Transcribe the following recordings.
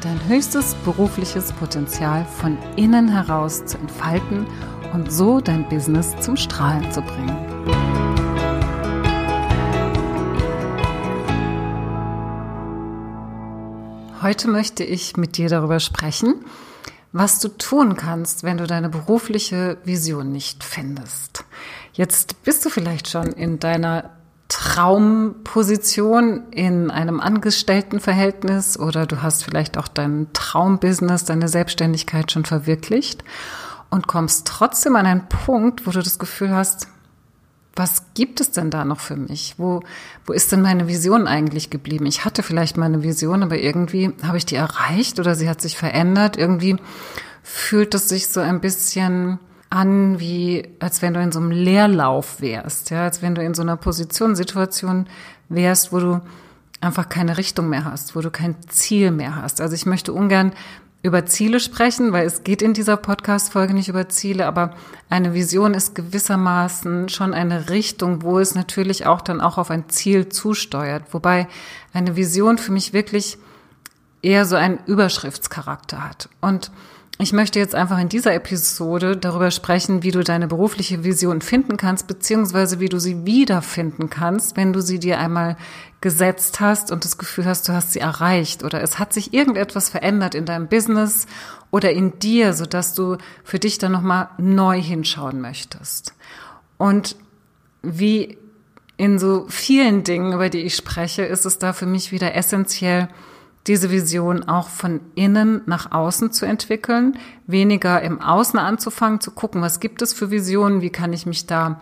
dein höchstes berufliches Potenzial von innen heraus zu entfalten und so dein Business zum Strahlen zu bringen. Heute möchte ich mit dir darüber sprechen, was du tun kannst, wenn du deine berufliche Vision nicht findest. Jetzt bist du vielleicht schon in deiner Traumposition in einem Angestelltenverhältnis oder du hast vielleicht auch dein Traumbusiness, deine Selbstständigkeit schon verwirklicht und kommst trotzdem an einen Punkt, wo du das Gefühl hast, was gibt es denn da noch für mich? Wo, wo ist denn meine Vision eigentlich geblieben? Ich hatte vielleicht meine Vision, aber irgendwie habe ich die erreicht oder sie hat sich verändert. Irgendwie fühlt es sich so ein bisschen an, wie als wenn du in so einem Leerlauf wärst, ja, als wenn du in so einer Position, Situation wärst, wo du einfach keine Richtung mehr hast, wo du kein Ziel mehr hast. Also ich möchte ungern über Ziele sprechen, weil es geht in dieser Podcast-Folge nicht über Ziele, aber eine Vision ist gewissermaßen schon eine Richtung, wo es natürlich auch dann auch auf ein Ziel zusteuert. Wobei eine Vision für mich wirklich eher so einen Überschriftscharakter hat. Und ich möchte jetzt einfach in dieser Episode darüber sprechen, wie du deine berufliche Vision finden kannst, beziehungsweise wie du sie wiederfinden kannst, wenn du sie dir einmal gesetzt hast und das Gefühl hast, du hast sie erreicht oder es hat sich irgendetwas verändert in deinem Business oder in dir, sodass du für dich dann nochmal neu hinschauen möchtest. Und wie in so vielen Dingen, über die ich spreche, ist es da für mich wieder essentiell, diese Vision auch von innen nach außen zu entwickeln, weniger im Außen anzufangen, zu gucken, was gibt es für Visionen, wie kann ich mich da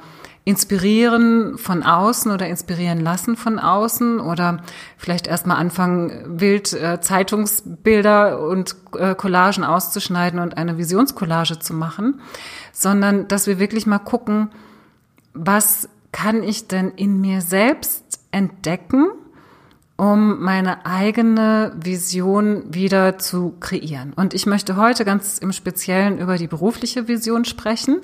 inspirieren von außen oder inspirieren lassen von außen oder vielleicht erstmal anfangen, wild äh, Zeitungsbilder und äh, Collagen auszuschneiden und eine Visionscollage zu machen, sondern dass wir wirklich mal gucken, was kann ich denn in mir selbst entdecken, um meine eigene Vision wieder zu kreieren. Und ich möchte heute ganz im Speziellen über die berufliche Vision sprechen.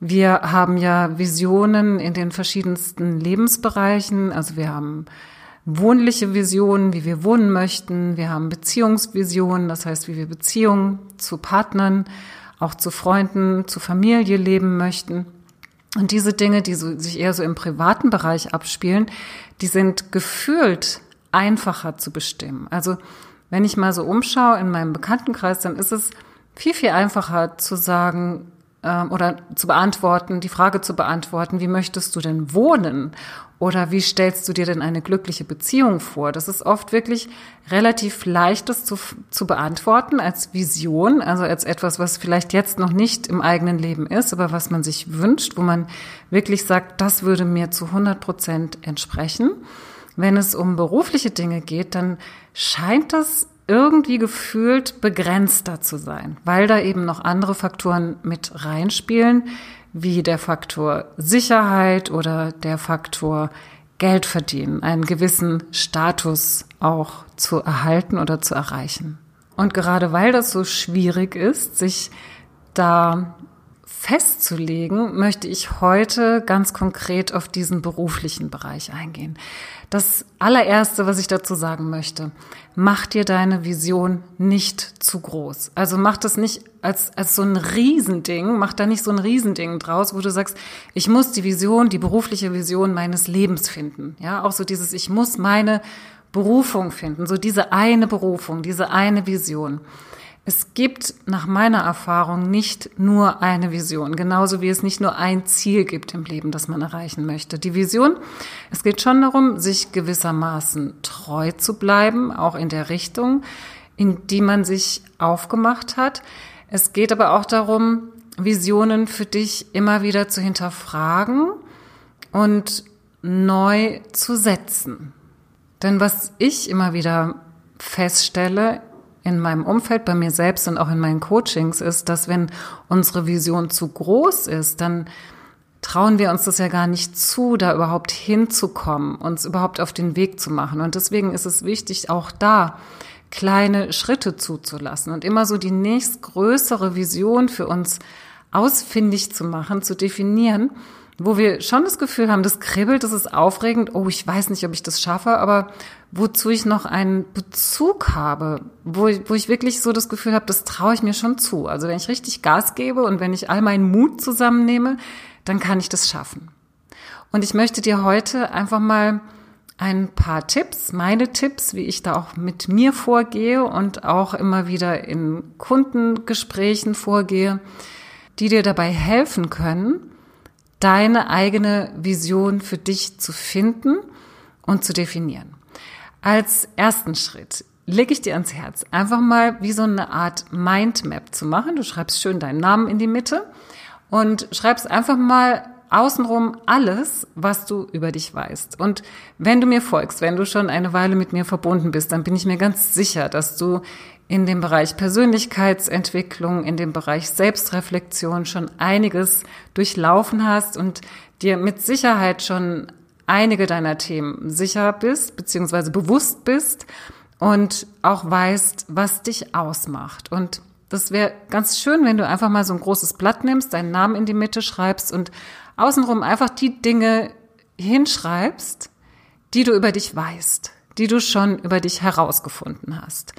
Wir haben ja Visionen in den verschiedensten Lebensbereichen. Also wir haben wohnliche Visionen, wie wir wohnen möchten. Wir haben Beziehungsvisionen, das heißt, wie wir Beziehungen zu Partnern, auch zu Freunden, zu Familie leben möchten. Und diese Dinge, die so, sich eher so im privaten Bereich abspielen, die sind gefühlt einfacher zu bestimmen. Also wenn ich mal so umschaue in meinem Bekanntenkreis, dann ist es viel, viel einfacher zu sagen ähm, oder zu beantworten, die Frage zu beantworten, wie möchtest du denn wohnen? Oder wie stellst du dir denn eine glückliche Beziehung vor? Das ist oft wirklich relativ leichtes zu, zu beantworten als Vision, also als etwas, was vielleicht jetzt noch nicht im eigenen Leben ist, aber was man sich wünscht, wo man wirklich sagt, das würde mir zu 100 Prozent entsprechen. Wenn es um berufliche Dinge geht, dann scheint das irgendwie gefühlt begrenzter zu sein, weil da eben noch andere Faktoren mit reinspielen, wie der Faktor Sicherheit oder der Faktor Geld verdienen, einen gewissen Status auch zu erhalten oder zu erreichen. Und gerade weil das so schwierig ist, sich da festzulegen, möchte ich heute ganz konkret auf diesen beruflichen Bereich eingehen. Das allererste, was ich dazu sagen möchte, mach dir deine Vision nicht zu groß. Also mach das nicht als, als so ein Riesending, mach da nicht so ein Riesending draus, wo du sagst, ich muss die Vision, die berufliche Vision meines Lebens finden. Ja, auch so dieses, ich muss meine Berufung finden, so diese eine Berufung, diese eine Vision. Es gibt nach meiner Erfahrung nicht nur eine Vision, genauso wie es nicht nur ein Ziel gibt im Leben, das man erreichen möchte. Die Vision, es geht schon darum, sich gewissermaßen treu zu bleiben, auch in der Richtung, in die man sich aufgemacht hat. Es geht aber auch darum, Visionen für dich immer wieder zu hinterfragen und neu zu setzen. Denn was ich immer wieder feststelle, in meinem Umfeld, bei mir selbst und auch in meinen Coachings ist, dass wenn unsere Vision zu groß ist, dann trauen wir uns das ja gar nicht zu, da überhaupt hinzukommen, uns überhaupt auf den Weg zu machen. Und deswegen ist es wichtig, auch da kleine Schritte zuzulassen und immer so die nächstgrößere Vision für uns ausfindig zu machen, zu definieren, wo wir schon das Gefühl haben, das kribbelt, das ist aufregend, oh, ich weiß nicht, ob ich das schaffe, aber wozu ich noch einen Bezug habe, wo ich, wo ich wirklich so das Gefühl habe, das traue ich mir schon zu. Also wenn ich richtig Gas gebe und wenn ich all meinen Mut zusammennehme, dann kann ich das schaffen. Und ich möchte dir heute einfach mal ein paar Tipps, meine Tipps, wie ich da auch mit mir vorgehe und auch immer wieder in Kundengesprächen vorgehe, die dir dabei helfen können, deine eigene Vision für dich zu finden und zu definieren. Als ersten Schritt lege ich dir ans Herz, einfach mal wie so eine Art Mindmap zu machen. Du schreibst schön deinen Namen in die Mitte und schreibst einfach mal außenrum alles, was du über dich weißt. Und wenn du mir folgst, wenn du schon eine Weile mit mir verbunden bist, dann bin ich mir ganz sicher, dass du in dem Bereich Persönlichkeitsentwicklung, in dem Bereich Selbstreflexion schon einiges durchlaufen hast und dir mit Sicherheit schon einige deiner Themen sicher bist, beziehungsweise bewusst bist und auch weißt, was dich ausmacht. Und das wäre ganz schön, wenn du einfach mal so ein großes Blatt nimmst, deinen Namen in die Mitte schreibst und außenrum einfach die Dinge hinschreibst, die du über dich weißt, die du schon über dich herausgefunden hast.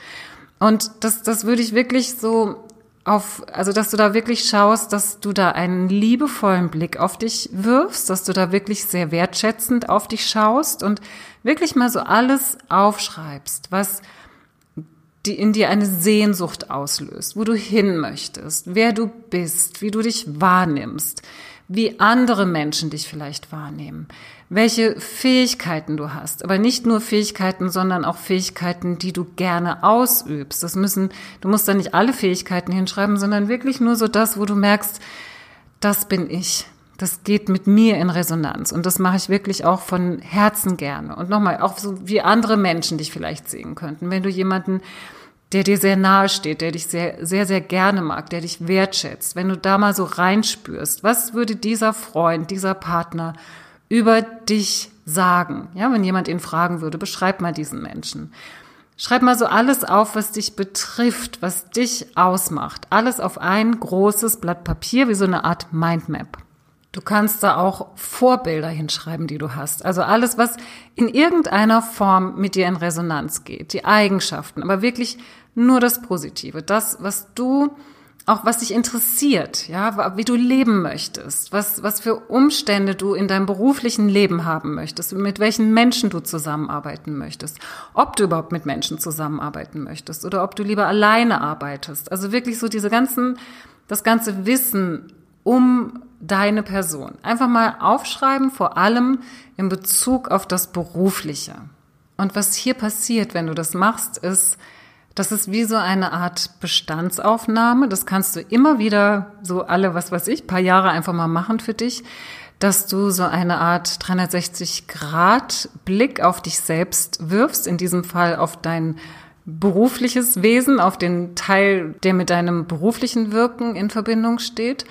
Und das, das würde ich wirklich so auf, also dass du da wirklich schaust, dass du da einen liebevollen Blick auf dich wirfst, dass du da wirklich sehr wertschätzend auf dich schaust und wirklich mal so alles aufschreibst, was die in dir eine Sehnsucht auslöst, wo du hin möchtest, wer du bist, wie du dich wahrnimmst, wie andere Menschen dich vielleicht wahrnehmen, welche Fähigkeiten du hast. Aber nicht nur Fähigkeiten, sondern auch Fähigkeiten, die du gerne ausübst. Das müssen, du musst da nicht alle Fähigkeiten hinschreiben, sondern wirklich nur so das, wo du merkst, das bin ich. Das geht mit mir in Resonanz. Und das mache ich wirklich auch von Herzen gerne. Und nochmal, auch so wie andere Menschen dich vielleicht sehen könnten. Wenn du jemanden der dir sehr nahe steht, der dich sehr, sehr, sehr gerne mag, der dich wertschätzt, wenn du da mal so reinspürst, was würde dieser Freund, dieser Partner über dich sagen? Ja, wenn jemand ihn fragen würde, beschreib mal diesen Menschen. Schreib mal so alles auf, was dich betrifft, was dich ausmacht. Alles auf ein großes Blatt Papier, wie so eine Art Mindmap. Du kannst da auch Vorbilder hinschreiben, die du hast. Also alles, was in irgendeiner Form mit dir in Resonanz geht. Die Eigenschaften, aber wirklich nur das Positive. Das, was du, auch was dich interessiert, ja, wie du leben möchtest, was, was für Umstände du in deinem beruflichen Leben haben möchtest, mit welchen Menschen du zusammenarbeiten möchtest, ob du überhaupt mit Menschen zusammenarbeiten möchtest oder ob du lieber alleine arbeitest. Also wirklich so diese ganzen, das ganze Wissen um deine Person. Einfach mal aufschreiben, vor allem in Bezug auf das Berufliche. Und was hier passiert, wenn du das machst, ist, das ist wie so eine Art Bestandsaufnahme. Das kannst du immer wieder so alle, was weiß ich, paar Jahre einfach mal machen für dich, dass du so eine Art 360 Grad Blick auf dich selbst wirfst, in diesem Fall auf dein berufliches Wesen, auf den Teil, der mit deinem beruflichen Wirken in Verbindung steht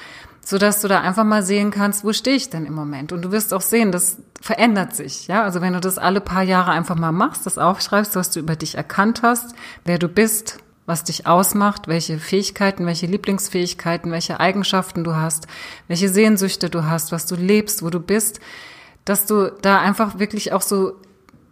so dass du da einfach mal sehen kannst, wo stehe ich denn im Moment? Und du wirst auch sehen, das verändert sich, ja? Also wenn du das alle paar Jahre einfach mal machst, das aufschreibst, was du über dich erkannt hast, wer du bist, was dich ausmacht, welche Fähigkeiten, welche Lieblingsfähigkeiten, welche Eigenschaften du hast, welche Sehnsüchte du hast, was du lebst, wo du bist, dass du da einfach wirklich auch so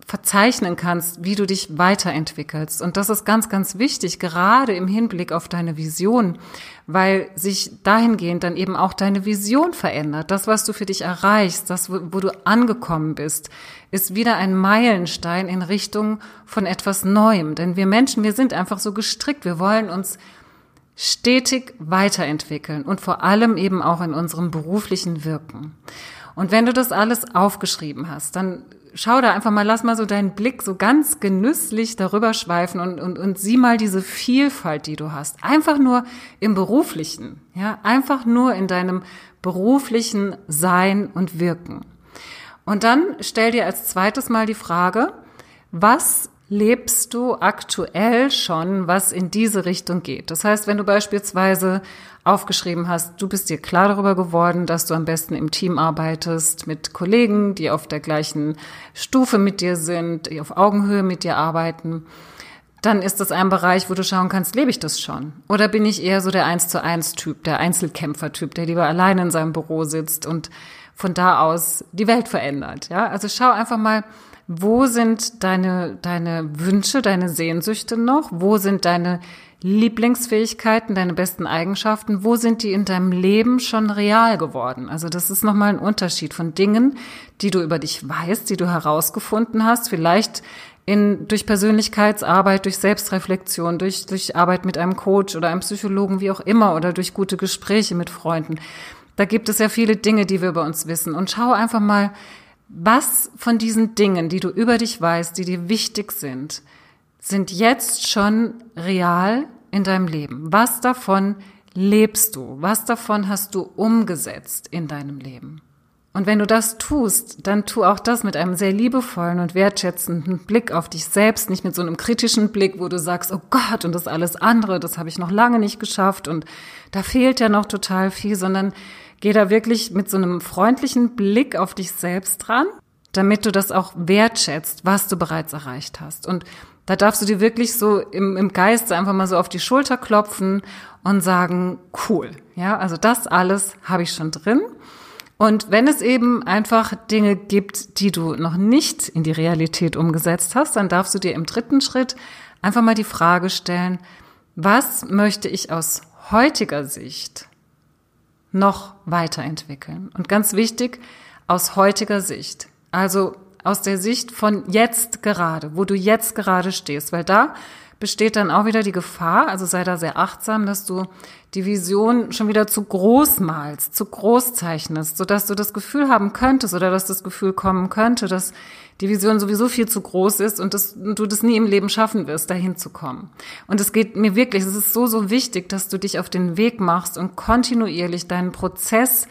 verzeichnen kannst, wie du dich weiterentwickelst. Und das ist ganz, ganz wichtig, gerade im Hinblick auf deine Vision, weil sich dahingehend dann eben auch deine Vision verändert. Das, was du für dich erreichst, das, wo du angekommen bist, ist wieder ein Meilenstein in Richtung von etwas Neuem. Denn wir Menschen, wir sind einfach so gestrickt. Wir wollen uns stetig weiterentwickeln und vor allem eben auch in unserem beruflichen Wirken. Und wenn du das alles aufgeschrieben hast, dann schau da einfach mal, lass mal so deinen Blick so ganz genüsslich darüber schweifen und, und, und sieh mal diese Vielfalt, die du hast. Einfach nur im beruflichen, ja, einfach nur in deinem beruflichen Sein und Wirken. Und dann stell dir als zweites mal die Frage, was lebst du aktuell schon, was in diese Richtung geht. Das heißt, wenn du beispielsweise aufgeschrieben hast, du bist dir klar darüber geworden, dass du am besten im Team arbeitest mit Kollegen, die auf der gleichen Stufe mit dir sind, die auf Augenhöhe mit dir arbeiten, dann ist das ein Bereich, wo du schauen kannst, lebe ich das schon? Oder bin ich eher so der Eins zu eins Typ, der Einzelkämpfer-Typ, der lieber allein in seinem Büro sitzt und von da aus die Welt verändert? Ja, also schau einfach mal, wo sind deine, deine Wünsche, deine Sehnsüchte noch? Wo sind deine Lieblingsfähigkeiten, deine besten Eigenschaften? Wo sind die in deinem Leben schon real geworden? Also das ist nochmal ein Unterschied von Dingen, die du über dich weißt, die du herausgefunden hast. Vielleicht in, durch Persönlichkeitsarbeit, durch Selbstreflexion, durch, durch Arbeit mit einem Coach oder einem Psychologen, wie auch immer, oder durch gute Gespräche mit Freunden. Da gibt es ja viele Dinge, die wir über uns wissen. Und schau einfach mal, was von diesen Dingen, die du über dich weißt, die dir wichtig sind, sind jetzt schon real in deinem Leben? Was davon lebst du? Was davon hast du umgesetzt in deinem Leben? Und wenn du das tust, dann tu auch das mit einem sehr liebevollen und wertschätzenden Blick auf dich selbst, nicht mit so einem kritischen Blick, wo du sagst, oh Gott, und das alles andere, das habe ich noch lange nicht geschafft und da fehlt ja noch total viel, sondern geh da wirklich mit so einem freundlichen Blick auf dich selbst dran, damit du das auch wertschätzt, was du bereits erreicht hast. Und da darfst du dir wirklich so im, im Geist einfach mal so auf die Schulter klopfen und sagen, cool, ja, also das alles habe ich schon drin. Und wenn es eben einfach Dinge gibt, die du noch nicht in die Realität umgesetzt hast, dann darfst du dir im dritten Schritt einfach mal die Frage stellen, was möchte ich aus heutiger Sicht noch weiterentwickeln? Und ganz wichtig, aus heutiger Sicht. Also aus der Sicht von jetzt gerade, wo du jetzt gerade stehst, weil da besteht dann auch wieder die Gefahr, also sei da sehr achtsam, dass du die Vision schon wieder zu groß malst, zu groß zeichnest, sodass du das Gefühl haben könntest oder dass das Gefühl kommen könnte, dass die Vision sowieso viel zu groß ist und dass du das nie im Leben schaffen wirst, dahin zu kommen. Und es geht mir wirklich, es ist so, so wichtig, dass du dich auf den Weg machst und kontinuierlich deinen Prozess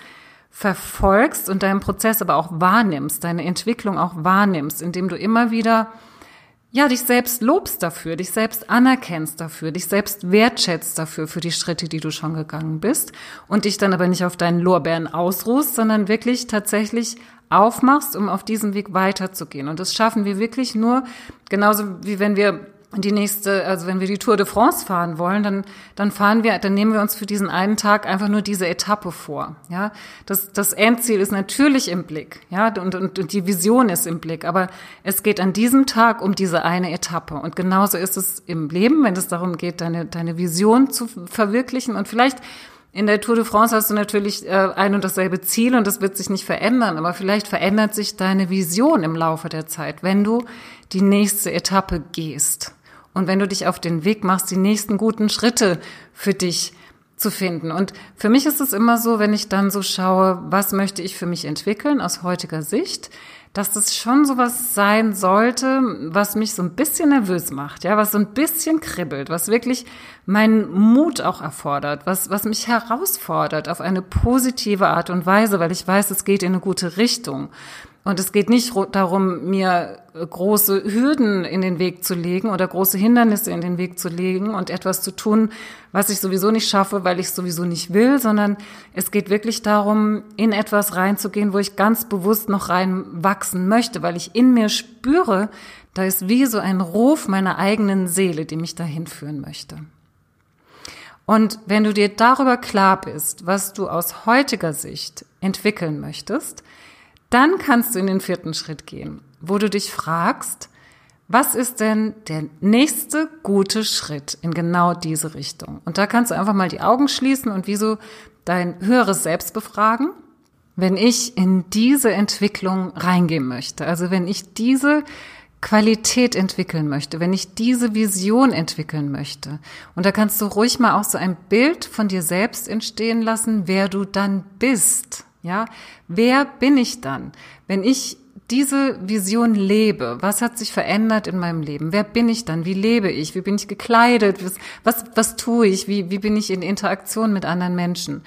verfolgst und deinen Prozess aber auch wahrnimmst, deine Entwicklung auch wahrnimmst, indem du immer wieder ja, dich selbst lobst dafür, dich selbst anerkennst dafür, dich selbst wertschätzt dafür, für die Schritte, die du schon gegangen bist und dich dann aber nicht auf deinen Lorbeeren ausruhst, sondern wirklich tatsächlich aufmachst, um auf diesem Weg weiterzugehen. Und das schaffen wir wirklich nur, genauso wie wenn wir die nächste, also wenn wir die Tour de France fahren wollen, dann, dann fahren wir, dann nehmen wir uns für diesen einen Tag einfach nur diese Etappe vor. Ja, das, das Endziel ist natürlich im Blick, ja, und, und, und die Vision ist im Blick. Aber es geht an diesem Tag um diese eine Etappe. Und genauso ist es im Leben, wenn es darum geht, deine, deine Vision zu verwirklichen. Und vielleicht in der Tour de France hast du natürlich äh, ein und dasselbe Ziel und das wird sich nicht verändern, aber vielleicht verändert sich deine Vision im Laufe der Zeit, wenn du die nächste Etappe gehst. Und wenn du dich auf den Weg machst, die nächsten guten Schritte für dich zu finden. Und für mich ist es immer so, wenn ich dann so schaue, was möchte ich für mich entwickeln aus heutiger Sicht, dass das schon sowas sein sollte, was mich so ein bisschen nervös macht, ja, was so ein bisschen kribbelt, was wirklich meinen Mut auch erfordert, was, was mich herausfordert auf eine positive Art und Weise, weil ich weiß, es geht in eine gute Richtung. Und es geht nicht darum, mir große Hürden in den Weg zu legen oder große Hindernisse in den Weg zu legen und etwas zu tun, was ich sowieso nicht schaffe, weil ich es sowieso nicht will, sondern es geht wirklich darum, in etwas reinzugehen, wo ich ganz bewusst noch reinwachsen möchte, weil ich in mir spüre, da ist wie so ein Ruf meiner eigenen Seele, die mich dahin führen möchte. Und wenn du dir darüber klar bist, was du aus heutiger Sicht entwickeln möchtest, dann kannst du in den vierten Schritt gehen, wo du dich fragst, was ist denn der nächste gute Schritt in genau diese Richtung? Und da kannst du einfach mal die Augen schließen und wie so dein höheres Selbst befragen. Wenn ich in diese Entwicklung reingehen möchte, also wenn ich diese Qualität entwickeln möchte, wenn ich diese Vision entwickeln möchte. Und da kannst du ruhig mal auch so ein Bild von dir selbst entstehen lassen, wer du dann bist. Ja, wer bin ich dann, wenn ich diese Vision lebe? Was hat sich verändert in meinem Leben? Wer bin ich dann? Wie lebe ich? Wie bin ich gekleidet? Was, was, was tue ich? Wie, wie bin ich in Interaktion mit anderen Menschen?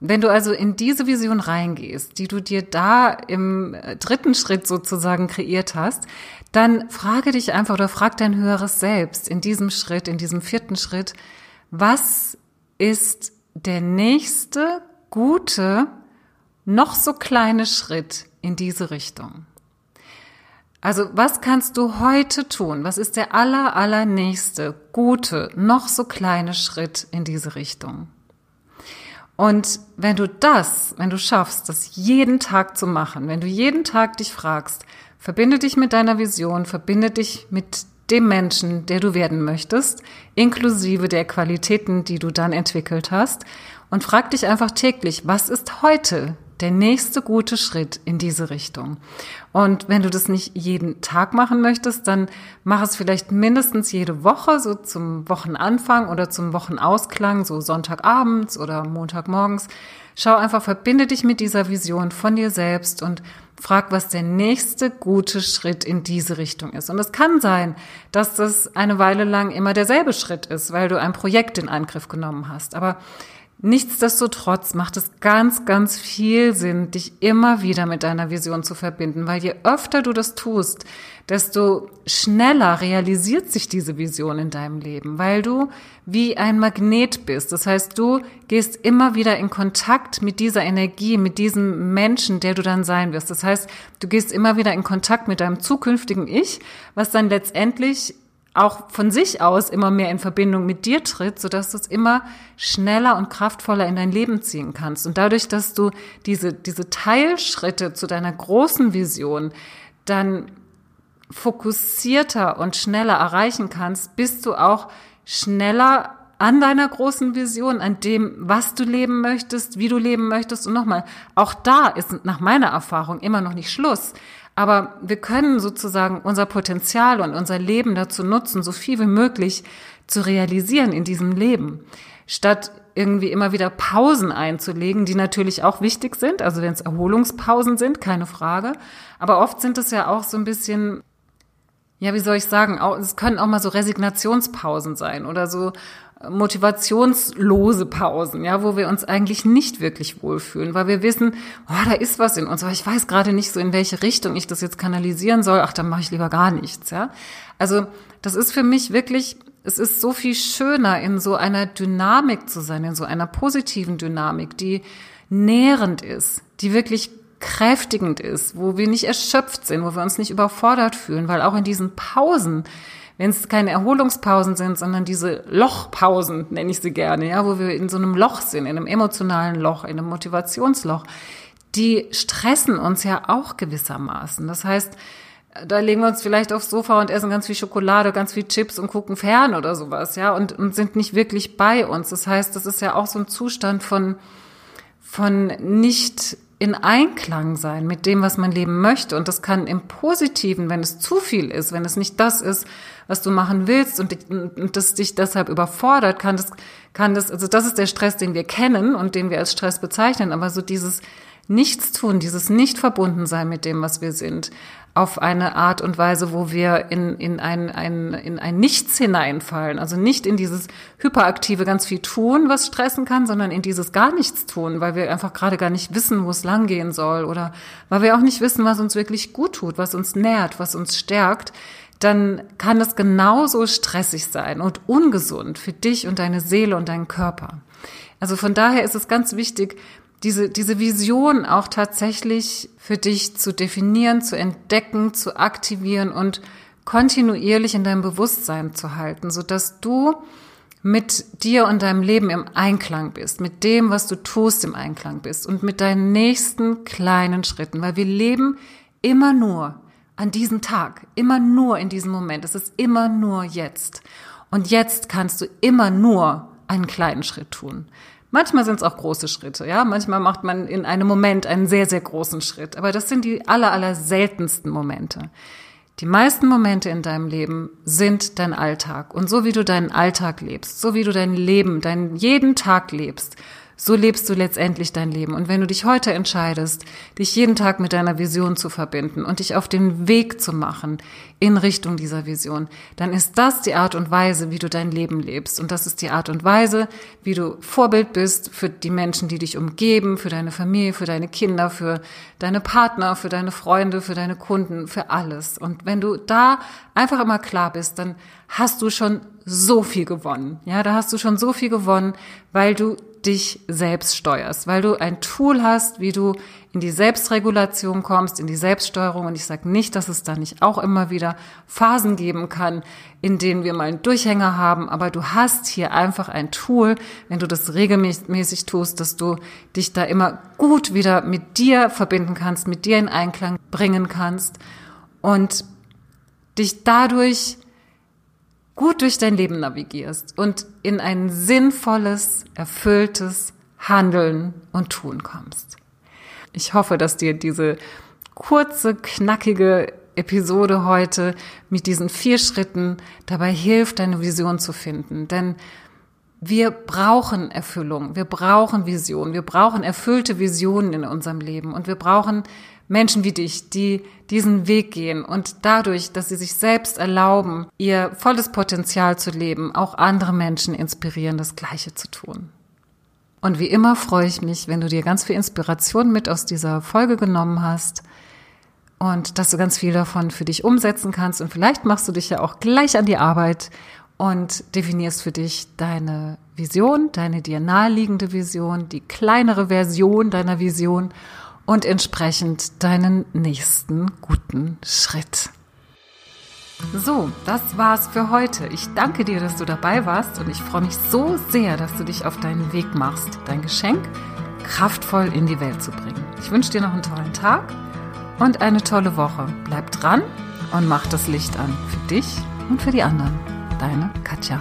Wenn du also in diese Vision reingehst, die du dir da im äh, dritten Schritt sozusagen kreiert hast, dann frage dich einfach oder frag dein höheres Selbst in diesem Schritt, in diesem vierten Schritt, was ist der nächste gute, noch so kleine Schritt in diese Richtung? Also was kannst du heute tun? Was ist der aller, allernächste, gute, noch so kleine Schritt in diese Richtung? Und wenn du das, wenn du schaffst, das jeden Tag zu machen, wenn du jeden Tag dich fragst, verbinde dich mit deiner Vision, verbinde dich mit dem Menschen, der du werden möchtest, inklusive der Qualitäten, die du dann entwickelt hast, und frag dich einfach täglich, was ist heute der nächste gute Schritt in diese Richtung. Und wenn du das nicht jeden Tag machen möchtest, dann mach es vielleicht mindestens jede Woche, so zum Wochenanfang oder zum Wochenausklang, so Sonntagabends oder Montagmorgens. Schau einfach, verbinde dich mit dieser Vision von dir selbst und frag, was der nächste gute Schritt in diese Richtung ist. Und es kann sein, dass das eine Weile lang immer derselbe Schritt ist, weil du ein Projekt in Angriff genommen hast. Aber Nichtsdestotrotz macht es ganz, ganz viel Sinn, dich immer wieder mit deiner Vision zu verbinden, weil je öfter du das tust, desto schneller realisiert sich diese Vision in deinem Leben, weil du wie ein Magnet bist. Das heißt, du gehst immer wieder in Kontakt mit dieser Energie, mit diesem Menschen, der du dann sein wirst. Das heißt, du gehst immer wieder in Kontakt mit deinem zukünftigen Ich, was dann letztendlich auch von sich aus immer mehr in Verbindung mit dir tritt, sodass du es immer schneller und kraftvoller in dein Leben ziehen kannst. Und dadurch, dass du diese, diese Teilschritte zu deiner großen Vision dann fokussierter und schneller erreichen kannst, bist du auch schneller an deiner großen Vision, an dem, was du leben möchtest, wie du leben möchtest. Und nochmal, auch da ist nach meiner Erfahrung immer noch nicht Schluss. Aber wir können sozusagen unser Potenzial und unser Leben dazu nutzen, so viel wie möglich zu realisieren in diesem Leben, statt irgendwie immer wieder Pausen einzulegen, die natürlich auch wichtig sind, also wenn es Erholungspausen sind, keine Frage. Aber oft sind es ja auch so ein bisschen, ja, wie soll ich sagen, es können auch mal so Resignationspausen sein oder so motivationslose Pausen, ja, wo wir uns eigentlich nicht wirklich wohlfühlen, weil wir wissen, oh, da ist was in uns, aber ich weiß gerade nicht so, in welche Richtung ich das jetzt kanalisieren soll. Ach, dann mache ich lieber gar nichts, ja. Also das ist für mich wirklich, es ist so viel schöner, in so einer Dynamik zu sein, in so einer positiven Dynamik, die nährend ist, die wirklich kräftigend ist, wo wir nicht erschöpft sind, wo wir uns nicht überfordert fühlen, weil auch in diesen Pausen wenn es keine Erholungspausen sind, sondern diese Lochpausen, nenne ich sie gerne, ja, wo wir in so einem Loch sind, in einem emotionalen Loch, in einem Motivationsloch, die stressen uns ja auch gewissermaßen. Das heißt, da legen wir uns vielleicht aufs Sofa und essen ganz viel Schokolade, ganz viel Chips und gucken fern oder sowas, ja, und, und sind nicht wirklich bei uns. Das heißt, das ist ja auch so ein Zustand von, von nicht in Einklang sein mit dem, was man leben möchte. Und das kann im Positiven, wenn es zu viel ist, wenn es nicht das ist, was du machen willst und, und das dich deshalb überfordert, kann das, kann das, also das ist der Stress, den wir kennen und den wir als Stress bezeichnen. Aber so dieses Nichtstun, dieses Nicht-Verbunden-Sein mit dem, was wir sind, auf eine Art und Weise, wo wir in, in, ein, ein, in ein Nichts hineinfallen. Also nicht in dieses hyperaktive ganz viel tun, was stressen kann, sondern in dieses gar nichts tun, weil wir einfach gerade gar nicht wissen, wo es langgehen soll oder weil wir auch nicht wissen, was uns wirklich gut tut, was uns nährt, was uns stärkt dann kann es genauso stressig sein und ungesund für dich und deine Seele und deinen Körper. Also von daher ist es ganz wichtig, diese, diese Vision auch tatsächlich für dich zu definieren, zu entdecken, zu aktivieren und kontinuierlich in deinem Bewusstsein zu halten, so dass du mit dir und deinem Leben im Einklang bist, mit dem, was du tust, im Einklang bist und mit deinen nächsten kleinen Schritten, weil wir leben immer nur an diesem Tag, immer nur in diesem Moment. Es ist immer nur jetzt. Und jetzt kannst du immer nur einen kleinen Schritt tun. Manchmal sind es auch große Schritte, ja. Manchmal macht man in einem Moment einen sehr, sehr großen Schritt. Aber das sind die aller, aller seltensten Momente. Die meisten Momente in deinem Leben sind dein Alltag. Und so wie du deinen Alltag lebst, so wie du dein Leben, deinen jeden Tag lebst, so lebst du letztendlich dein Leben. Und wenn du dich heute entscheidest, dich jeden Tag mit deiner Vision zu verbinden und dich auf den Weg zu machen in Richtung dieser Vision, dann ist das die Art und Weise, wie du dein Leben lebst. Und das ist die Art und Weise, wie du Vorbild bist für die Menschen, die dich umgeben, für deine Familie, für deine Kinder, für deine Partner, für deine Freunde, für deine Kunden, für alles. Und wenn du da einfach immer klar bist, dann hast du schon so viel gewonnen. Ja, da hast du schon so viel gewonnen, weil du dich selbst steuerst, weil du ein Tool hast, wie du in die Selbstregulation kommst, in die Selbststeuerung. Und ich sage nicht, dass es da nicht auch immer wieder Phasen geben kann, in denen wir mal einen Durchhänger haben, aber du hast hier einfach ein Tool, wenn du das regelmäßig tust, dass du dich da immer gut wieder mit dir verbinden kannst, mit dir in Einklang bringen kannst und dich dadurch gut durch dein Leben navigierst und in ein sinnvolles, erfülltes Handeln und Tun kommst. Ich hoffe, dass dir diese kurze, knackige Episode heute mit diesen vier Schritten dabei hilft, deine Vision zu finden. Denn wir brauchen Erfüllung, wir brauchen Vision, wir brauchen erfüllte Visionen in unserem Leben und wir brauchen Menschen wie dich, die diesen Weg gehen und dadurch, dass sie sich selbst erlauben, ihr volles Potenzial zu leben, auch andere Menschen inspirieren, das Gleiche zu tun. Und wie immer freue ich mich, wenn du dir ganz viel Inspiration mit aus dieser Folge genommen hast und dass du ganz viel davon für dich umsetzen kannst. Und vielleicht machst du dich ja auch gleich an die Arbeit und definierst für dich deine Vision, deine dir naheliegende Vision, die kleinere Version deiner Vision und entsprechend deinen nächsten guten Schritt. So, das war's für heute. Ich danke dir, dass du dabei warst und ich freue mich so sehr, dass du dich auf deinen Weg machst, dein Geschenk kraftvoll in die Welt zu bringen. Ich wünsche dir noch einen tollen Tag und eine tolle Woche. Bleib dran und mach das Licht an für dich und für die anderen. Deine Katja.